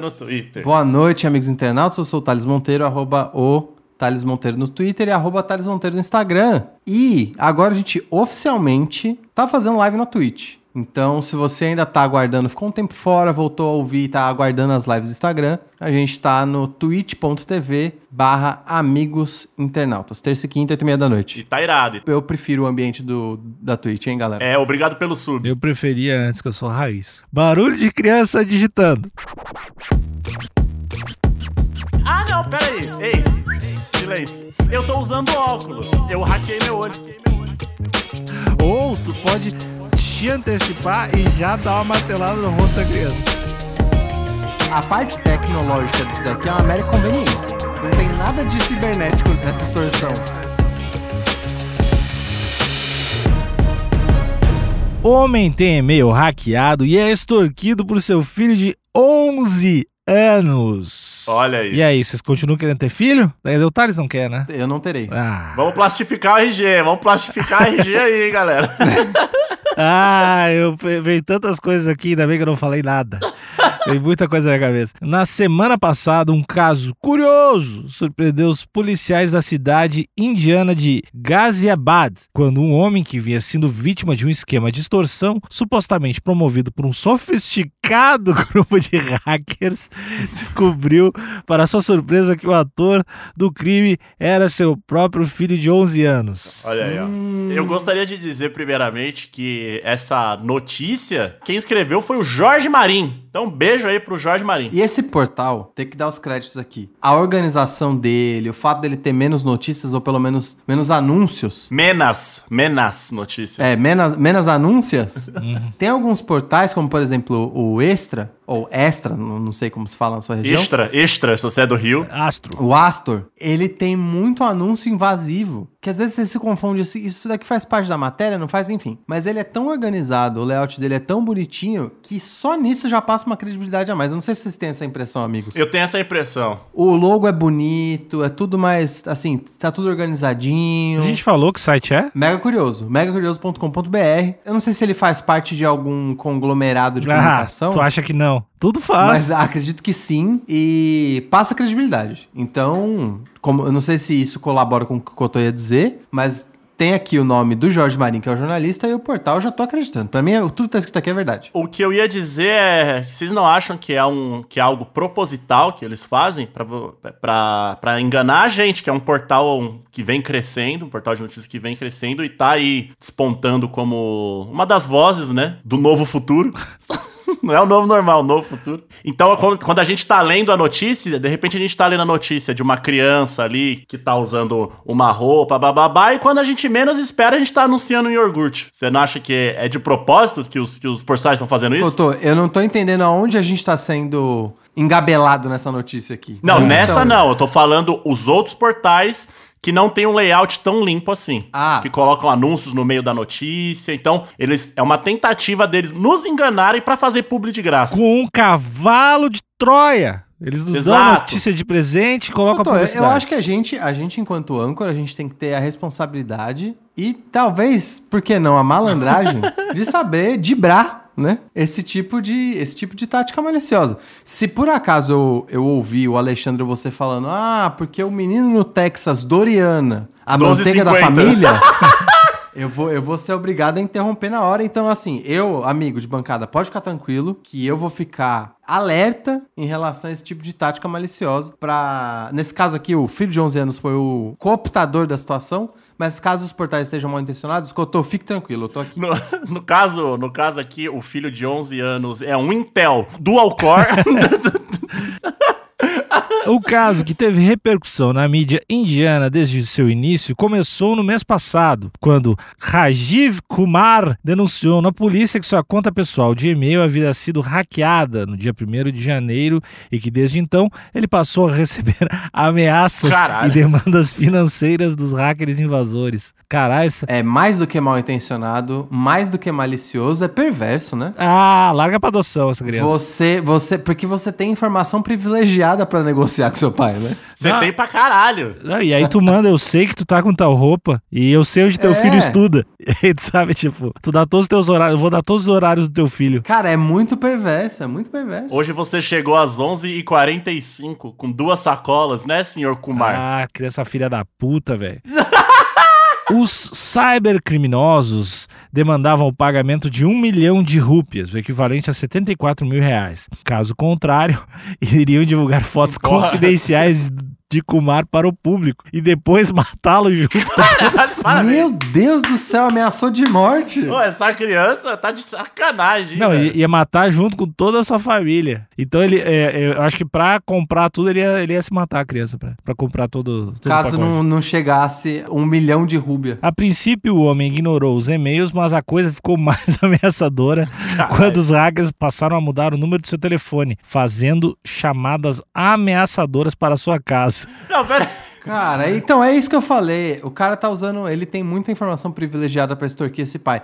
no Twitter. Boa noite, amigos internautas. Eu sou o Thales Monteiro, arroba o Thales Monteiro no Twitter e arroba Thales Monteiro no Instagram. E agora a gente oficialmente tá fazendo live na Twitch. Então, se você ainda tá aguardando, ficou um tempo fora, voltou a ouvir e tá aguardando as lives do Instagram, a gente tá no twitch.tv barra amigos internautas. Terça e quinta, oito e meia da E noite. tá irado. Eu prefiro o ambiente do, da Twitch, hein, galera? É, obrigado pelo sub. Eu preferia antes que eu sou raiz. Barulho de criança digitando. Ah, não, peraí. Ei, silêncio. Eu tô usando óculos. Eu hackei meu olho. Ou tu pode te antecipar e já dar uma martelada no rosto da criança. A parte tecnológica disso daqui é uma mera conveniência. Não tem nada de cibernético nessa extorsão. Homem tem e-mail hackeado e é extorquido por seu filho de 11 anos. Olha aí. E aí, vocês continuam querendo ter filho? Daí o Thales não quer, né? Eu não terei. Ah, Vamos plastificar o RG. Vamos plastificar o RG aí, galera. ah eu veio tantas coisas aqui, ainda bem que eu não falei nada. Tem muita coisa na minha cabeça. Na semana passada, um caso curioso surpreendeu os policiais da cidade indiana de Ghaziabad, quando um homem que vinha sendo vítima de um esquema de extorsão, supostamente promovido por um sofisticado grupo de hackers, descobriu, para sua surpresa, que o ator do crime era seu próprio filho de 11 anos. Olha aí, ó. Eu gostaria de dizer, primeiramente, que essa notícia, quem escreveu foi o Jorge Marim. Então, um beijo aí pro Jorge Marim. E esse portal, tem que dar os créditos aqui. A organização dele, o fato dele ter menos notícias ou pelo menos menos anúncios. Menas, menas notícia. É, menos, menos anúncias. Tem alguns portais, como por exemplo o Extra, ou Extra, não, não sei como se fala na sua região. Extra, extra, se você é do Rio. Astro. O Astor, ele tem muito anúncio invasivo. Que às vezes você se confunde, assim, isso daqui faz parte da matéria, não faz, enfim. Mas ele é tão organizado, o layout dele é tão bonitinho, que só nisso já passa uma credibilidade a mais. Eu não sei se vocês têm essa impressão, amigos. Eu tenho essa impressão. O logo é bonito, é tudo mais, assim, tá tudo organizadinho. A gente falou que site é? Mega Curioso, megacurioso.com.br. Eu não sei se ele faz parte de algum conglomerado de Ah, comunicação. tu acha que não? Tudo faz. Mas acredito que sim e passa credibilidade. Então, como eu não sei se isso colabora com o que eu tô ia dizer, mas tem aqui o nome do Jorge Marinho, que é o jornalista, e o portal eu já tô acreditando. Pra mim, é- tudo que tá escrito aqui é verdade. O que eu ia dizer é, vocês não acham que é um que é algo proposital que eles fazem pra enganar a gente, que é um portal que vem crescendo, um portal de notícias que vem crescendo e tá aí despontando como uma das vozes, né, do novo futuro. Não é o novo normal, o novo futuro. Então, quando a gente tá lendo a notícia, de repente a gente tá lendo a notícia de uma criança ali que tá usando uma roupa, bababá, e quando a gente menos espera, a gente tá anunciando um iogurte. Você não acha que é de propósito que os, que os portais estão fazendo isso? Cotô, eu não tô entendendo aonde a gente tá sendo engabelado nessa notícia aqui. Não, Onde nessa então? não. Eu tô falando os outros portais que não tem um layout tão limpo assim. Ah. Que colocam anúncios no meio da notícia. Então, eles é uma tentativa deles nos enganarem pra fazer publi de graça. Com um cavalo de Troia. Eles nos dão Exato. notícia de presente e colocam a Cotô, eu- publicidade. eu acho que a gente, a gente, enquanto âncora, a gente tem que ter a responsabilidade e talvez, por que não, a malandragem de saber dibrar, né? Esse tipo de, esse tipo de tática maliciosa. Se por acaso eu, eu ouvi o Alexandre você falando, ah, porque o menino no Texas, Doriana, a 12,50. manteiga da família. Eu vou, eu vou ser obrigado a interromper na hora. Então, assim, eu, amigo de bancada, pode ficar tranquilo que eu vou ficar alerta em relação a esse tipo de tática maliciosa. Pra... Nesse caso aqui, o filho de 11 anos foi o cooptador da situação. Mas caso os portais estejam mal intencionados, Cotô, fique tranquilo, eu tô aqui. No, no caso, no caso aqui, o filho de 11 anos é um Intel dual core. O caso que teve repercussão na mídia indiana desde seu início começou no mês passado, quando Rajiv Kumar denunciou na polícia que sua conta pessoal de e-mail havia sido hackeada no dia 1 de janeiro e que desde então ele passou a receber ameaças Caralho. e demandas financeiras dos hackers invasores. Caralho, isso... É mais do que mal intencionado, mais do que malicioso, é perverso, né? Ah, larga pra adoção essa criança. Você, você, porque você tem informação privilegiada pra negociar com seu pai, né? Você Não. tem pra caralho. Não, e aí tu manda, eu sei que tu tá com tal roupa e eu sei onde teu É. filho estuda. E tu sabe, tipo, tu dá todos os teus horários, eu vou dar todos os horários do teu filho. Cara, é muito perverso, é muito perverso. Hoje você chegou às 11h45 com duas sacolas, né, senhor Kumar? Ah, criança filha da puta, velho. Os cybercriminosos demandavam o pagamento de um milhão de rúpias, o equivalente a 74 mil reais. Caso contrário, iriam divulgar fotos Porra. confidenciais de Kumar para o público e depois matá-lo junto com Parabéns. Meu Deus do céu, ameaçou de morte. Pô, essa criança tá de sacanagem. Não, velho. ia, matar junto com toda a sua família. Então ele, é, é, eu acho que pra comprar tudo ele ia, ele ia se matar a criança pra, pra comprar todo, todo o Caso não, não chegasse um milhão de rúbia. A princípio o homem ignorou os e-mails, mas a coisa ficou mais ameaçadora quando os hackers passaram a mudar o número do seu telefone, fazendo chamadas ameaçadoras para a sua casa. Não, pera. Cara, então é isso que eu falei. O cara tá usando. Ele tem muita informação privilegiada pra extorquir esse pai.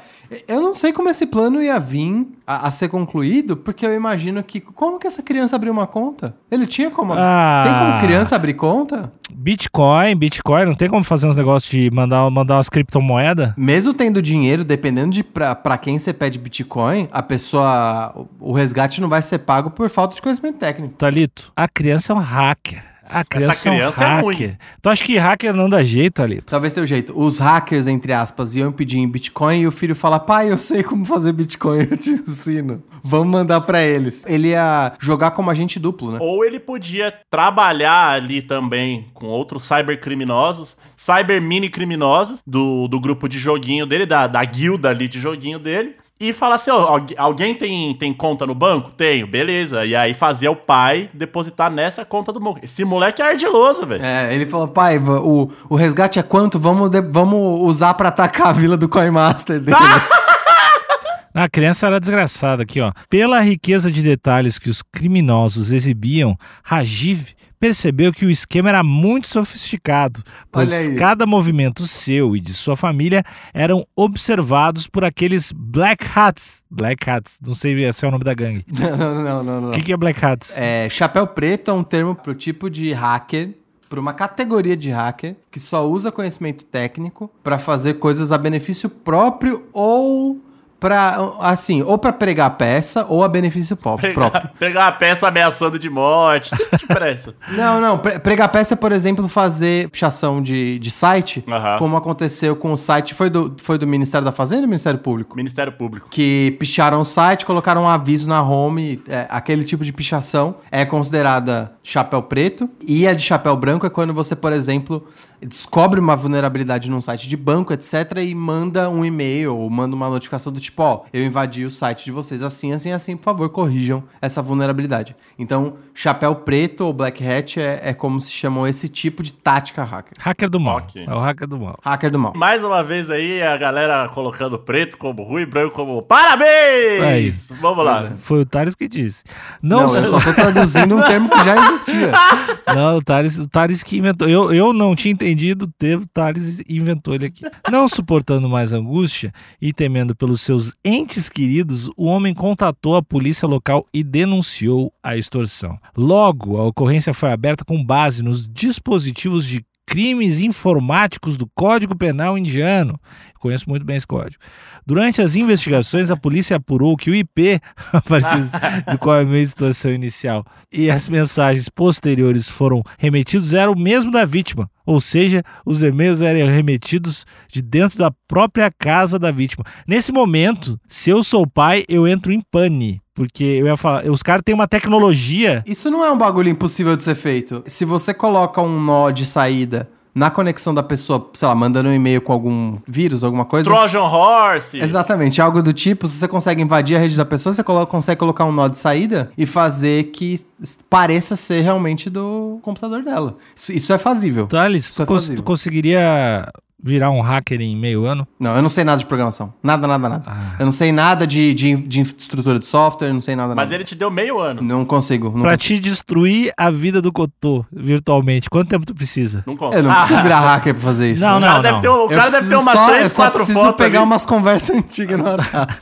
Eu não sei como esse plano ia vir a, a ser concluído, porque eu imagino que. Como que essa criança abriu uma conta? Ele tinha como. Ah. Tem como criança abrir conta? Bitcoin, Bitcoin, não tem como fazer uns negócios de mandar, mandar umas criptomoedas? Mesmo tendo dinheiro, dependendo de pra, pra quem você pede Bitcoin, a pessoa. O o resgate não vai ser pago por falta de conhecimento técnico. Talito, a criança é um hacker. A criança, criança é um é ruim. Tu acha que hacker não dá jeito, Talito? Talvez seja o jeito. Os hackers, entre aspas, iam pedir em Bitcoin e o filho fala: pai, eu sei como fazer Bitcoin, eu te ensino. Vamos mandar pra eles. Ele ia jogar como agente duplo, né? Ou ele podia trabalhar ali também com outros cybercriminosos, cyber mini criminosos do, do grupo de joguinho dele, da, da guilda ali de joguinho dele. E falar assim, ó, alguém tem, tem conta no banco? Tenho, beleza. E aí fazia o pai depositar nessa conta do moleque. Esse moleque é ardiloso, velho. É, ele falou: pai, o, o resgate é quanto? Vamos, de- vamos usar pra atacar a vila do Coinmaster deles. A criança era desgraçada aqui, ó. Pela riqueza de detalhes que os criminosos exibiam, Rajiv percebeu que o esquema era muito sofisticado, pois cada movimento seu e de sua família eram observados por aqueles Black Hats. Black Hats, não sei se é o nome da gangue. não, não, não, não. O que, que é Black Hats? É, chapéu preto é um termo pro tipo de hacker, para uma categoria de hacker que só usa conhecimento técnico pra fazer coisas a benefício próprio ou para assim, ou pra pregar peça ou a benefício pó- próprio. Pegar uma peça ameaçando de morte. Tudo de pressa. Não, não. pre- Pregar peça é, por exemplo, fazer pichação de, de site, como aconteceu com o site. Foi do, foi do Ministério da Fazenda ou do Ministério Público? Ministério Público. Que picharam o site, colocaram um aviso na home. é, aquele tipo de pichação é considerada chapéu preto. E a de chapéu branco é quando você, por exemplo, descobre uma vulnerabilidade num site de banco, etc., e manda um e-mail ou manda uma notificação do tipo: ó, eu invadi o site de vocês assim, assim, assim, por favor, corrijam essa vulnerabilidade. Então, chapéu preto ou black hat é, é como se chamou esse tipo de tática hacker. Hacker do mal. Ok. É o hacker do mal. Hacker do mal. Mais uma vez aí, a galera colocando preto como ruim, branco como parabéns! Vamos lá. Foi o Thales que disse. Não, Não, eu só tô traduzindo um termo que já existia. Não, o Thales, o Thales que inventou. Eu, eu não tinha entendido o termo, o Thales inventou ele aqui. Não suportando mais angústia e temendo pelos seus entes queridos, o homem contatou a polícia local e denunciou a extorsão. Logo, a ocorrência foi aberta com base nos dispositivos de crimes informáticos do Código Penal indiano. Conheço muito bem esse código. Durante as investigações, a polícia apurou que o IP, a partir do qual é meio de extorsão inicial, e as mensagens posteriores foram remetidos era o mesmo da vítima. Ou seja, os e-mails eram remetidos de dentro da própria casa da vítima. Nesse momento, se eu sou pai, eu entro em pane. Porque eu ia falar, os caras têm uma tecnologia. Isso não é um bagulho impossível de ser feito. Se você coloca um nó de saída na conexão da pessoa, sei lá, mandando um e-mail com algum vírus, alguma coisa. Trojan Horse. Exatamente, algo do tipo, se você consegue invadir a rede da pessoa, você colo- consegue colocar um nó de saída e fazer que pareça ser realmente do computador dela. Isso, isso é fazível. Thales, Isso tu, é cons- fazível. tu conseguiria virar um hacker em meio ano? Não, eu não sei nada de programação. Nada, nada, nada. Ah. Eu não sei nada de, de, de estrutura de software, não sei nada, Mas nada. ele te deu meio ano. Não consigo. Não Pra consigo. te destruir a vida do Cotô virtualmente, quanto tempo tu precisa? Não consegue. Eu não preciso virar hacker pra fazer isso. Não, O cara, não, deve, não. ter, o Eu cara deve ter umas só- eu três, só quatro preciso fotos. pegar ali. umas conversas antigas no WhatsApp.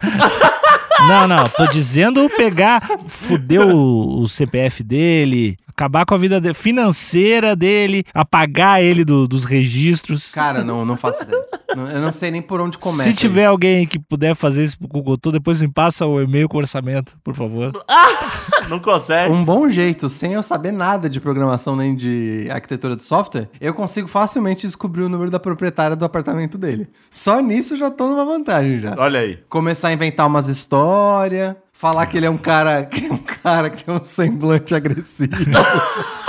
Não, não, tô dizendo pegar, fuder o, o CPF dele, acabar com a vida de- financeira dele, apagar ele do- dos registros. Cara, não, não faço ideia. Não- eu não sei nem por onde começa. Se tiver isso. alguém que puder fazer isso pro Cotô, depois me passa o e-mail com orçamento, por favor. Não consegue. Um bom jeito, sem eu saber nada de programação nem de arquitetura de software, eu consigo facilmente descobrir o número da proprietária do apartamento dele. Só nisso eu já tô numa vantagem já. Olha aí. Começar a inventar umas histórias, falar que ele é um cara que é um cara que tem um semblante agressivo.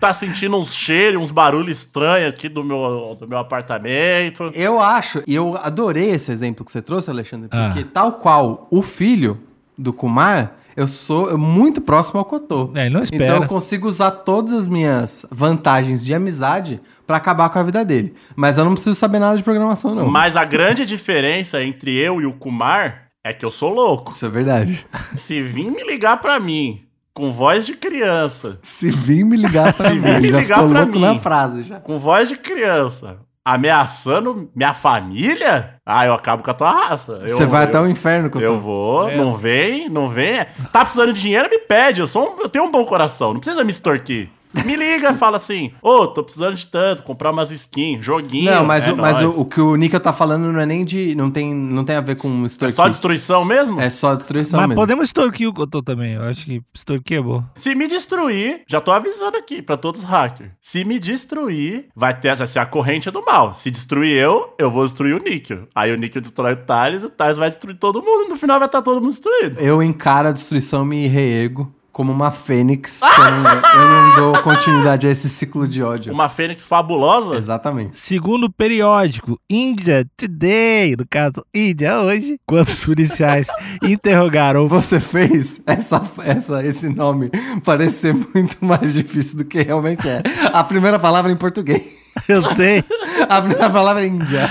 Tá sentindo uns cheiros, uns barulhos estranhos aqui do meu, do meu apartamento. Eu acho, e eu adorei esse exemplo que você trouxe, Alexandre, Ah. porque tal qual o filho do Kumar, eu sou muito próximo ao Cotô. É, não espera. Então eu consigo usar todas as minhas vantagens de amizade pra acabar com a vida dele. Mas eu não preciso saber nada de programação, não. Mas a grande diferença entre eu e o Kumar é que eu sou louco. Isso é verdade. Se vir me ligar pra mim com voz de criança, Se vir me ligar pra Se mim, vir me já ligar pra mim. na frase já. com voz de criança, ameaçando minha família, ah, eu acabo com a tua raça. Eu- Você vai eu- até o inferno, Cotô. Eu vou, É. não vem, não vem. Tá precisando de dinheiro, me pede. Eu, sou um- eu tenho um bom coração, não precisa me extorquir. Me liga, fala assim: Ô, tô precisando de tanto, comprar umas skins, joguinho. Não, mas, é o, mas o, o que o Nickel tá falando não é nem de. Não tem, não tem a ver com É extorquir. só destruição mesmo? É só destruição Mas mesmo. podemos extorquir o Cotô também. Eu acho que extorquir é bom. Se me destruir, já tô avisando aqui pra todos os hackers. Se me destruir, vai ter vai ser a corrente do mal. Se destruir eu, eu vou destruir o Níquel. Aí o Níquel destrói o Thales, o Thales vai destruir todo mundo e no final vai estar todo mundo destruído. Eu encaro a destruição e me reergo como uma fênix. que eu, não, eu não dou continuidade a esse ciclo de ódio. Uma fênix fabulosa. Exatamente. Segundo o periódico India Today, no caso India hoje, quando os policiais interrogaram Você fez essa, essa, esse nome parecer muito mais difícil do que realmente é. A primeira palavra é em português. eu sei, A primeira palavra é Índia.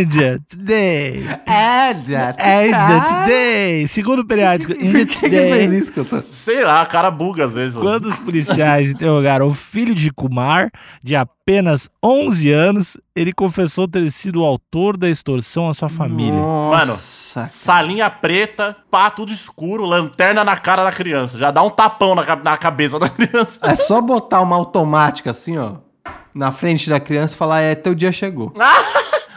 India Today, Índia. India Today, segundo o periódico India Por que que fez Today, isso, que eu tô... Sei lá, a cara buga às vezes. quando os policiais interrogaram o filho de Kumar, de apenas 11 anos, ele confessou ter sido o autor da extorsão à sua família. Nossa. Salinha preta, pá, tudo escuro, lanterna na cara da criança. Já dá um tapão na, na cabeça da criança. É só botar uma automática assim, ó, na frente da criança e falar, é, teu dia chegou.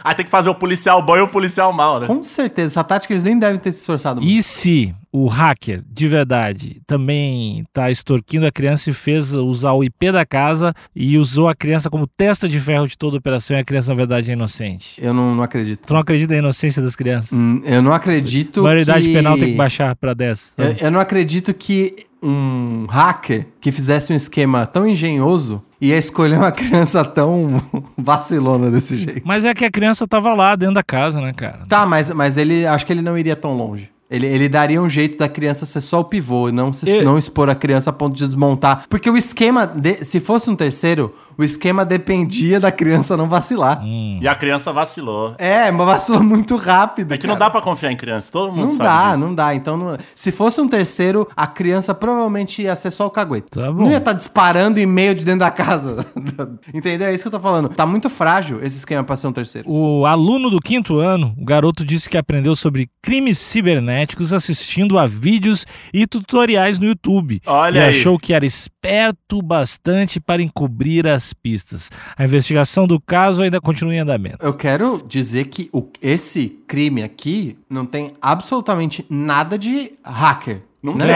Aí tem que fazer o policial bom e o policial mal, né? Com certeza, essa tática eles nem devem ter se esforçado muito. E se o hacker, de verdade, também tá extorquindo a criança e fez usar o IP da casa e usou a criança como testa de ferro de toda a operação e a criança, na verdade, é inocente? Eu não, não acredito. Tu não acredita na inocência das crianças? Hum, Eu não acredito A maioridade que... penal tem que baixar pra 10. Eu, eu não acredito que um hacker que fizesse um esquema tão engenhoso ia escolher uma criança tão vacilona desse jeito. Mas é que a criança tava lá dentro da casa, né, cara? Tá, mas, mas ele acho que ele não iria tão longe. Ele, ele daria um jeito da criança ser só o pivô, não, se, Eu- não expor a criança a ponto de desmontar. Porque o esquema, de- se fosse um terceiro, o esquema dependia da criança não vacilar. Hum. E a criança vacilou. É, mas vacilou muito rápido. É que não cara. dá pra confiar em criança, todo mundo Não sabe dá, disso. não dá. Então, não- se fosse um terceiro, a criança provavelmente ia ser só o cagueto. Tá bom. Não ia estar disparando e-mail de dentro da casa. Entendeu? É isso que eu tô falando. Tá muito frágil esse esquema pra ser um terceiro. O aluno do quinto ano, o garoto disse que aprendeu sobre crimes cibernéticos assistindo a vídeos e tutoriais no YouTube. Olha e aí. achou que era esperto bastante para encobrir as pistas. A investigação do caso ainda continua em andamento. Eu quero dizer que o- esse crime aqui não tem absolutamente nada de hacker. Não né? tem.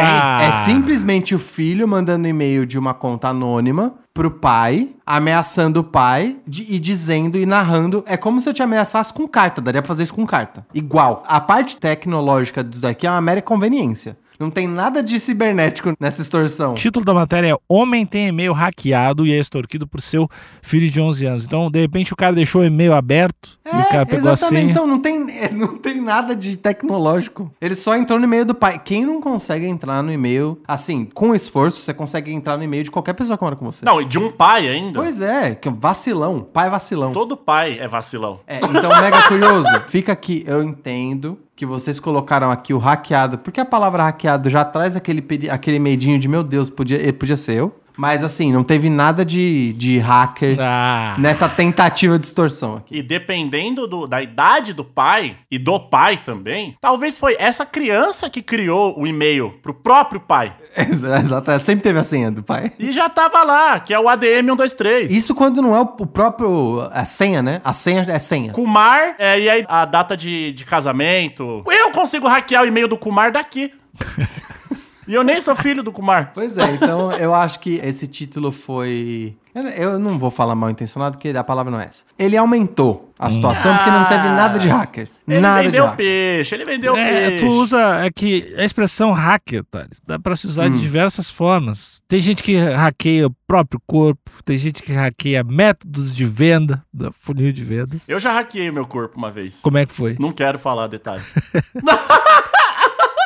É simplesmente o filho mandando e-mail de uma conta anônima pro pai, ameaçando o pai de- e dizendo e narrando. É como se eu te ameaçasse com carta, daria pra fazer isso com carta. Igual. A parte tecnológica disso daqui é uma mera conveniência. Não tem nada de cibernético nessa extorsão. O título da matéria é Homem tem e-mail hackeado e é extorquido por seu filho de 11 anos. Então, de repente, o cara deixou o e-mail aberto e o cara pegou a senha. Então não tem, não tem nada de tecnológico. Ele só entrou no e-mail do pai. Quem não consegue entrar no e-mail, assim, com esforço, você consegue entrar no e-mail de qualquer pessoa que mora com você. Não, e de um pai ainda. Pois é, que vacilão. Pai vacilão. Todo pai é vacilão. É, então, mega curioso, fica aqui. Eu entendo que vocês colocaram aqui o hackeado, porque a palavra hackeado já traz aquele, aquele medinho de meu Deus, podia, eh, podia ser eu. Mas assim, não teve nada de, de hacker Ah, nessa tentativa de extorsão aqui. E dependendo do- da idade do pai e do pai também, talvez foi essa criança que criou o e-mail pro próprio pai. Exato, sempre teve a senha do pai. E já tava lá, que é o ADM 123. Isso quando não é o o próprio. A senha, né? A senha é senha. Kumar, é, e aí a data de, de casamento. Eu consigo hackear o e-mail do Kumar daqui. e eu nem sou filho do Kumar. Pois é, então eu acho que esse título foi. Eu, eu não vou falar mal intencionado, porque a palavra não é essa. Ele aumentou a situação porque não teve nada de hacker. Ele nada de vendeu hacker. peixe, ele vendeu é, peixe. tu usa é que a expressão hacker, Thales, dá pra se usar Hum. de diversas formas. Tem gente que hackeia o próprio corpo, tem gente que hackeia métodos de venda, da funil de vendas. Eu já hackeei o meu corpo uma vez. Como é que foi? Não quero falar detalhes.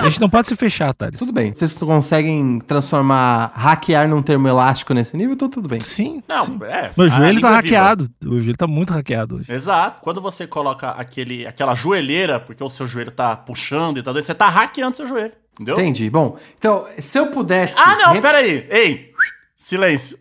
A gente não pode se fechar, Thales. Tudo bem. Vocês conseguem transformar hackear num termo elástico nesse nível, então tudo bem. Sim. Não, sim. é. Meu joelho tá é viva. hackeado. O joelho tá muito hackeado hoje. Exato. Quando você coloca aquele, aquela joelheira, porque o seu joelho tá puxando e tal, você tá hackeando seu joelho. Entendeu? Entendi. Bom, então, se eu pudesse. Ah, não, re- peraí. Ei, silêncio.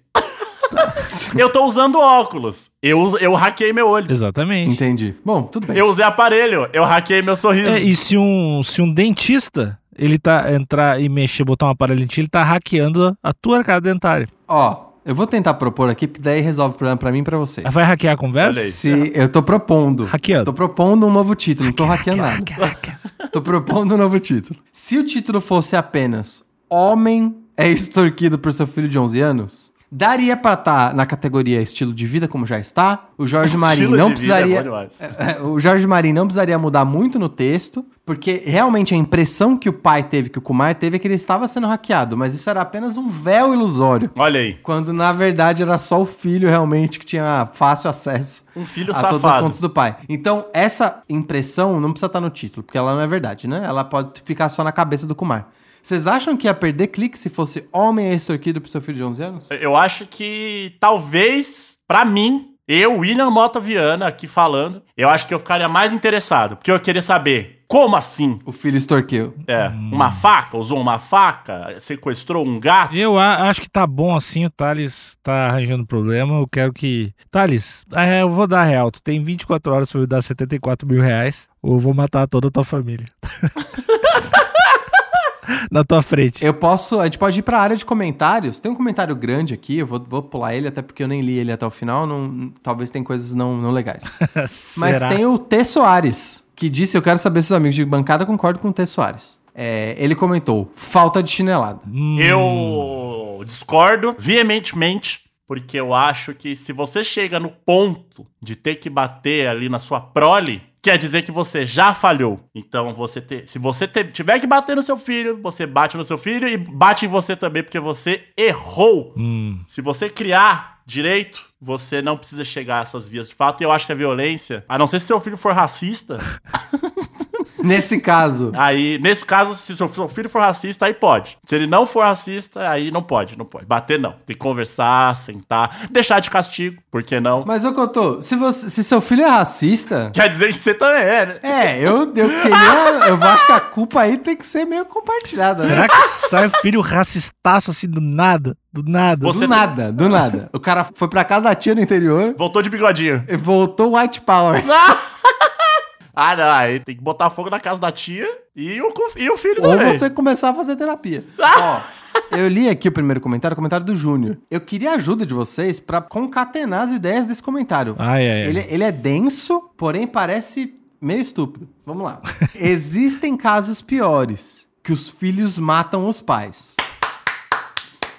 eu tô usando óculos. Eu, eu hackei meu olho. Exatamente. Entendi. Bom, tudo bem. Eu usei aparelho. Eu hackei meu sorriso. É, e se um, se um dentista ele tá entrar e mexer, botar um aparelho em ti, ele tá hackeando a tua arcada dentária. Ó, eu vou tentar propor aqui, porque daí resolve o problema pra mim e pra vocês. Vai hackear a conversa? Se eu tô propondo. Hackeando. Tô propondo um novo título, não tô hackeando nada. Hackeia, hackeia. Tô propondo um novo título. Se o título fosse apenas Homem é extorquido por seu filho de 11 anos, daria pra estar na categoria estilo de vida como já está. O Jorge Marinho não é precisaria demais. É, o Jorge Marinho não precisaria mudar muito no texto, porque realmente a impressão que o pai teve, que o Kumar teve, é que ele estava sendo hackeado, mas isso era apenas um véu ilusório. Olha aí. Quando na verdade era só o filho realmente que tinha fácil acesso Um filho a todas as safado. contas do pai. Então, essa impressão não precisa estar no título, porque ela não é verdade, né? Ela pode ficar só na cabeça do Kumar. Vocês acham que ia perder clique se fosse homem extorquido pro seu filho de 11 anos? Eu acho que talvez, pra mim, eu, William Mota Viana, aqui falando, eu acho que eu ficaria mais interessado. Porque eu queria saber, como assim? O filho extorquiu. É, uma faca? Usou uma faca? Sequestrou um gato? Eu a- acho que tá bom assim, o Thales tá arranjando problema. Eu quero que. Thales, eu vou dar real. Tu tem 24 horas pra me dar 74 mil reais, ou eu vou matar toda a tua família. Na tua frente. Eu posso. A gente pode ir pra área de comentários. Tem um comentário grande aqui, eu vou, vou pular ele, até porque eu nem li ele até o final. Não, talvez tem coisas não, não legais. Mas tem o T. Soares, que disse: Eu quero saber se os amigos de bancada concordam com o T. Soares. É, ele comentou: falta de chinelada. Hum, Eu discordo veementemente, porque eu acho que se você chega no ponto de ter que bater ali na sua prole, quer dizer que você já falhou. Então, você te- se você te- tiver que bater no seu filho, você bate no seu filho e bate em você também, porque você errou. hum. Se você criar direito, você não precisa chegar a essas vias de fato. E eu acho que a violência, a não ser se seu filho for racista, Nesse caso, Aí, nesse caso, se seu seu filho for racista, aí pode. Se ele não for racista, aí não pode, não pode. Bater não. Tem que conversar, sentar, deixar de castigo, por que não? mas ô Cotô, se, você, se seu filho é racista. Quer dizer que você também é, né? É, eu, eu queria. eu acho que a culpa aí tem que ser meio compartilhada. Né? Será que sai filho racistaço assim do nada? Do nada. Você- Do nada, do nada. O cara foi pra casa da tia no interior Voltou de bigodinho. e voltou white power. Ah, não, aí tem que botar fogo na casa da tia e o, e o filho Ou também. você começar a fazer terapia. Ó, eu li aqui o primeiro comentário, o comentário do Júnior. Eu queria a ajuda de vocês pra concatenar as ideias desse comentário. Ai, ai, ai. Ele, ele é denso, porém parece meio estúpido. Vamos lá. Existem casos piores, que os filhos matam os pais.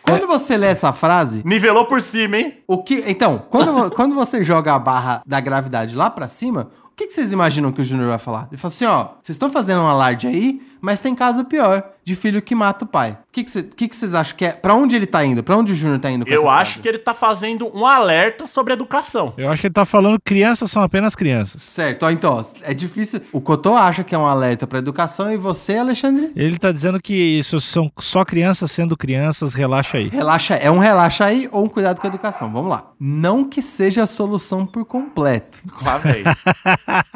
Quando você lê essa frase, Nivelou por cima, hein? o que. Então, quando, quando você joga a barra da gravidade lá pra cima, que, que vocês imaginam que o Júnior vai falar? Ele fala assim: ó, vocês estão fazendo um alarde aí, Mas tem caso pior, de filho que mata o pai. O que que cê- que que vocês acham que é? Pra onde ele tá indo? Pra onde o Júnior tá indo com Eu essa acho frase? que ele tá fazendo um alerta sobre educação. Eu acho que ele tá falando que crianças são apenas crianças. Certo, ó, então, ó, é difícil. O Cotô acha que é um alerta pra educação e você, Alexandre? Ele tá dizendo que isso são só crianças sendo crianças, relaxa aí. Relaxa, é um relaxa aí ou um cuidado com a educação. Vamos lá. Não que seja a solução por completo, vem.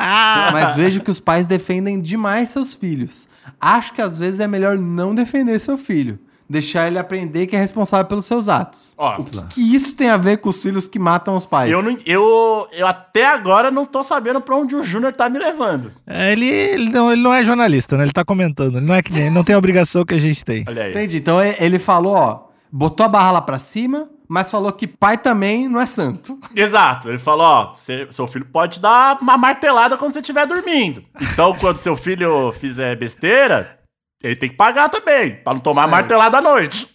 mas vejo que os pais defendem demais seus filhos. Acho que às vezes é melhor não defender seu filho. Deixar ele aprender que é responsável pelos seus atos. Ó, o que, que isso tem a ver com os filhos que matam os pais? eu, não, eu, eu até agora não tô sabendo pra onde o Júnior tá me levando. É, ele, ele, não, ele não é jornalista, né? Ele tá comentando. Ele não é que ele não tem a obrigação que a gente tem. Olha aí. Entendi. Então e- ele falou, ó, botou a barra lá pra cima, mas falou que pai também não é santo. Exato. Ele falou, ó, você- seu filho pode dar uma martelada quando você estiver dormindo. Então, quando seu filho fizer besteira, ele tem que pagar também, pra não tomar martelada à noite.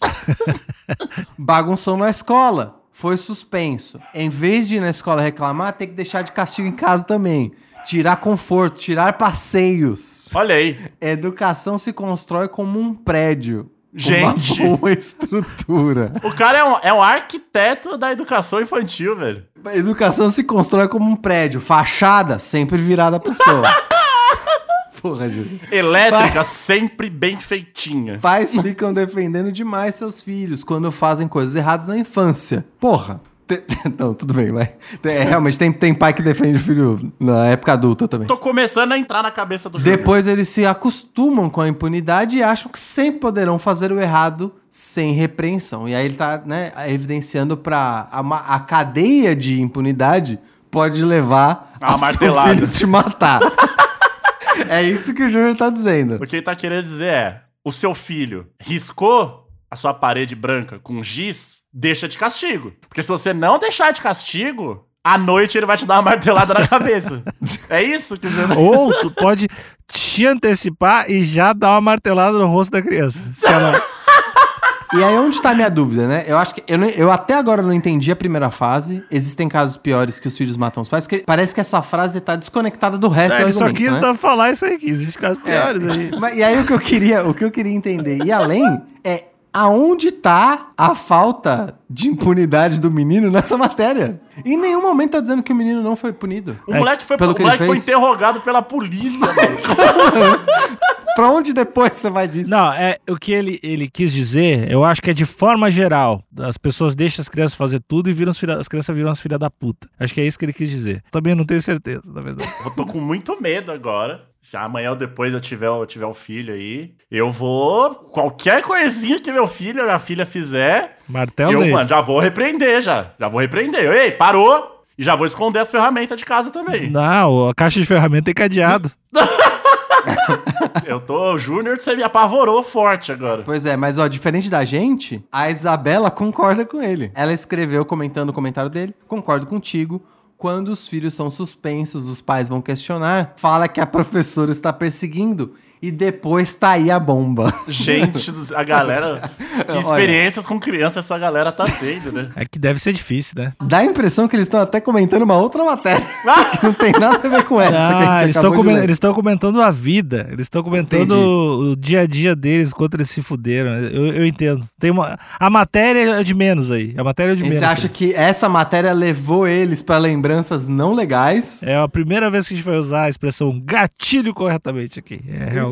Bagunçou na escola, foi suspenso. Em vez de ir na escola reclamar, tem que deixar de castigo em casa também. Tirar conforto, tirar passeios. Olha aí. Educação se constrói como um prédio. Gente. Uma boa estrutura. O cara é um, é um arquiteto da educação infantil, velho. Educação se constrói como um prédio. Fachada sempre virada pro sol. Porra, Júlio. Elétrica sempre bem feitinha. Pais ficam defendendo demais seus filhos quando fazem coisas erradas na infância. Porra. Não, tudo bem, vai. É, realmente, tem, tem pai que defende o filho na época adulta também. Tô começando a entrar na cabeça do Júnior. Depois eles se acostumam com a impunidade e acham que sempre poderão fazer o errado sem repreensão. E aí ele tá, né, evidenciando pra a, a cadeia de impunidade pode levar A a seu filho te matar. é isso que o Júnior tá dizendo. O que ele tá querendo dizer é: o seu filho riscou a sua parede branca com giz, deixa de castigo. Porque se você não deixar de castigo, à noite ele vai te dar uma martelada na cabeça. É isso que o Júnior. Ou tu pode te antecipar e já dar uma martelada no rosto da criança. Se ela... E aí onde tá a minha dúvida, né? Eu acho que eu, eu até agora não entendi a primeira fase. Existem casos piores que os filhos matam os pais, porque parece que essa frase tá desconectada do resto É, do ele só argumento, quis né? dar- falar isso aí, que existem casos piores aí. Mas, e aí o que eu queria, o que eu queria entender, e além, é aonde tá a falta de impunidade do menino nessa matéria? Em nenhum momento tá dizendo que o menino não foi punido. O moleque, foi, pelo o que ele moleque foi interrogado pela polícia, mano. Pra onde depois você vai disso? Não, é o que ele, ele quis dizer, eu acho que é de forma geral. As pessoas deixam as crianças fazer tudo e viram filha- as crianças viram as filhas da puta. Acho que é isso que ele quis dizer. Também não tenho certeza, na verdade. Eu tô com muito medo agora. Se amanhã ou depois eu tiver, eu tiver um filho aí, eu vou. Qualquer coisinha que meu filho ou minha filha fizer, Martelo eu dele. mano, já vou repreender já. Já vou repreender. Ei, parou! E já vou esconder as ferramentas de casa também. Não, a caixa de ferramenta é cadeado. Eu tô. O Júnior, você me apavorou forte agora. Pois é, mas ó, diferente da gente, a Isabela concorda com ele. Ela escreveu comentando o comentário dele, concordo contigo. Quando os filhos são suspensos, os pais vão questionar, fala que a professora está perseguindo e depois tá aí a bomba. Gente, a galera. Que Olha. experiências com criança essa galera tá tendo, né? É que deve ser difícil, né? Dá a impressão que eles estão até comentando uma outra matéria que não tem nada a ver com essa que a Ah, gente eles estão eles comentando a vida, eles estão comentando o, o dia a dia deles, quanto eles se fuderam. Eu, eu entendo. Tem uma, a matéria é de menos aí. A matéria é de E menos. Você acha que essa matéria levou eles pra lembranças não legais? É a primeira vez que a gente vai usar a expressão gatilho corretamente aqui. É realmente.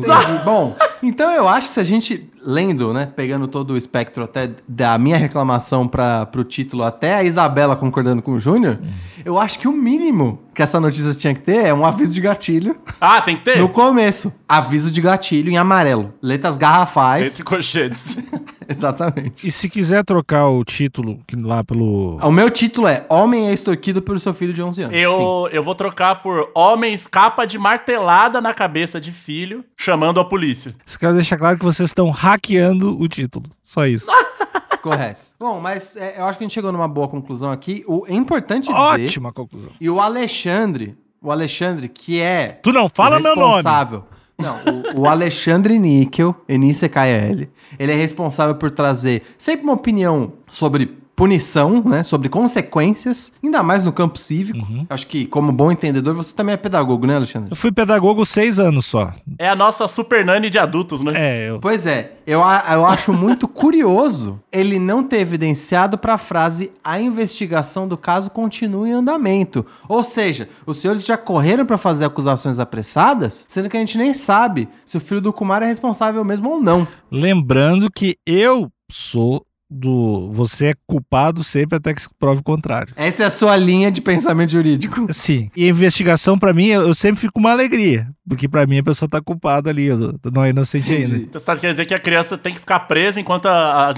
Bom, então eu acho que se a gente, lendo, né, pegando todo o espectro até da minha reclamação para pro título, até a Isabela concordando com o Júnior, eu acho que o mínimo que essa notícia tinha que ter é um aviso de gatilho Ah, tem que ter? no começo. Aviso de gatilho em amarelo. Letras garrafais. Entre colchetes. Exatamente. E se quiser trocar o título que lá pelo. O meu título é Homem é extorquido pelo seu filho de 11 anos. Eu, eu vou trocar por Homem escapa de martelada na cabeça de filho, chamando a polícia. Só quero deixar claro que vocês estão hackeando o título. Só isso. Correto. Bom, mas é, eu acho que a gente chegou numa boa conclusão aqui. O, é importante dizer... Ótima conclusão. E o Alexandre, o Alexandre, que é. Tu não fala meu nome. responsável- Não, o, o Alexandre Níquel, NICKL, ele é responsável por trazer sempre uma opinião sobre punição, né? Sobre consequências, ainda mais no campo cívico. Uhum. Acho que, como bom entendedor, você também é pedagogo, né, Alexandre? Eu fui pedagogo seis anos só. É a nossa super nani de adultos, né? É, eu. Pois é, eu, a- eu acho muito curioso ele não ter evidenciado para a frase a investigação do caso continua em andamento. Ou seja, os senhores já correram para fazer acusações apressadas, sendo que a gente nem sabe se o filho do Kumar é responsável mesmo ou não. Lembrando que eu sou do. Você é culpado sempre até que se prove o contrário. Essa é a sua linha de pensamento jurídico. Sim. E a investigação, pra mim, eu sempre fico com uma alegria. Porque pra mim a pessoa tá culpada ali. Eu não é inocente ainda. Então você tá querendo dizer que a criança tem que ficar presa enquanto a- as,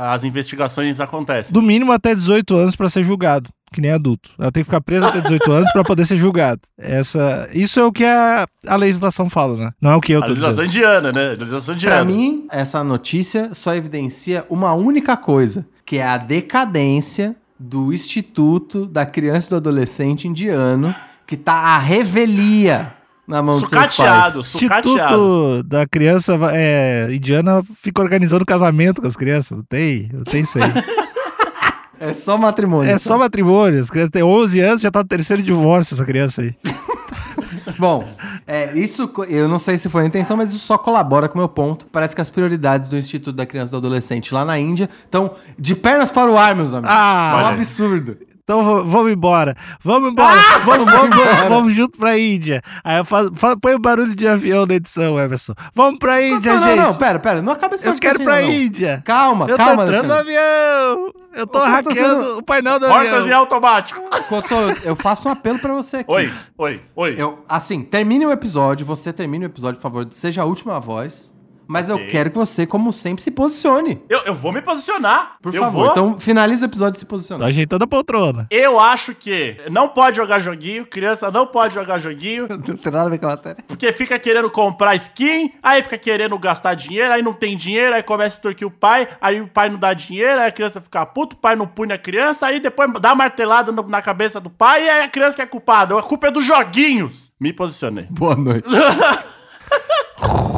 as investigações acontecem. Do mínimo até 18 anos pra ser julgado. Que nem adulto. Ela tem que ficar presa até 18 anos pra poder ser julgado. Essa, isso é o que a, a legislação fala, né? Não é o que eu A tô legislação dizendo. indiana, né? A legislação Pra indiana. mim, essa notícia só evidencia uma única coisa, que é a decadência do Instituto da Criança e do Adolescente indiano, que tá a revelia na mão dos seus Sucateado, pais. sucateado. Instituto da criança é, indiana fica organizando casamento com as crianças. Não tem, não tem isso aí. É só matrimônio. É só matrimônio. As crianças têm 11 anos, já tá no terceiro divórcio essa criança aí. Bom, é, isso eu não sei se foi a intenção, mas isso só colabora com o meu ponto. Parece que as prioridades do Instituto da Criança e do Adolescente lá na Índia estão de pernas para o ar, meus amigos. Ah, é um absurdo. Então vamos embora. Vamos embora. vamos, vamos, vamos, vamos junto pra Índia. Aí eu faço, fa- põe o barulho de avião na edição, Emerson. Vamos pra Índia, não, gente. não, não, pera, pera, não acaba esse eu podcast quero pra não. Índia. Calma, Eu calma, tô entrando no Alexandre. avião. Eu tô Eu hackeando sendo- o painel do Portas em automático. Cotô, eu faço um apelo pra você aqui. Oi, oi, oi. Eu, assim, termine o episódio, você termine o episódio, por favor, seja a última voz. Mas eu Ok. quero que você, como sempre, se posicione. Eu, eu vou me posicionar. Por eu favor. Vou. Então, finaliza o episódio se posicionando. ajeitando a poltrona. Eu acho que não pode jogar joguinho, criança não pode jogar joguinho, Não tem nada a ver com a matéria. porque fica querendo comprar skin, aí fica querendo gastar dinheiro, aí não tem dinheiro, aí começa a extorquir o pai, aí o pai não dá dinheiro, aí a criança fica puto, o pai não pune a criança, aí depois dá martelada no- na cabeça do pai, e aí a criança que é culpada. A culpa é dos joguinhos. Me posicionei. Boa noite.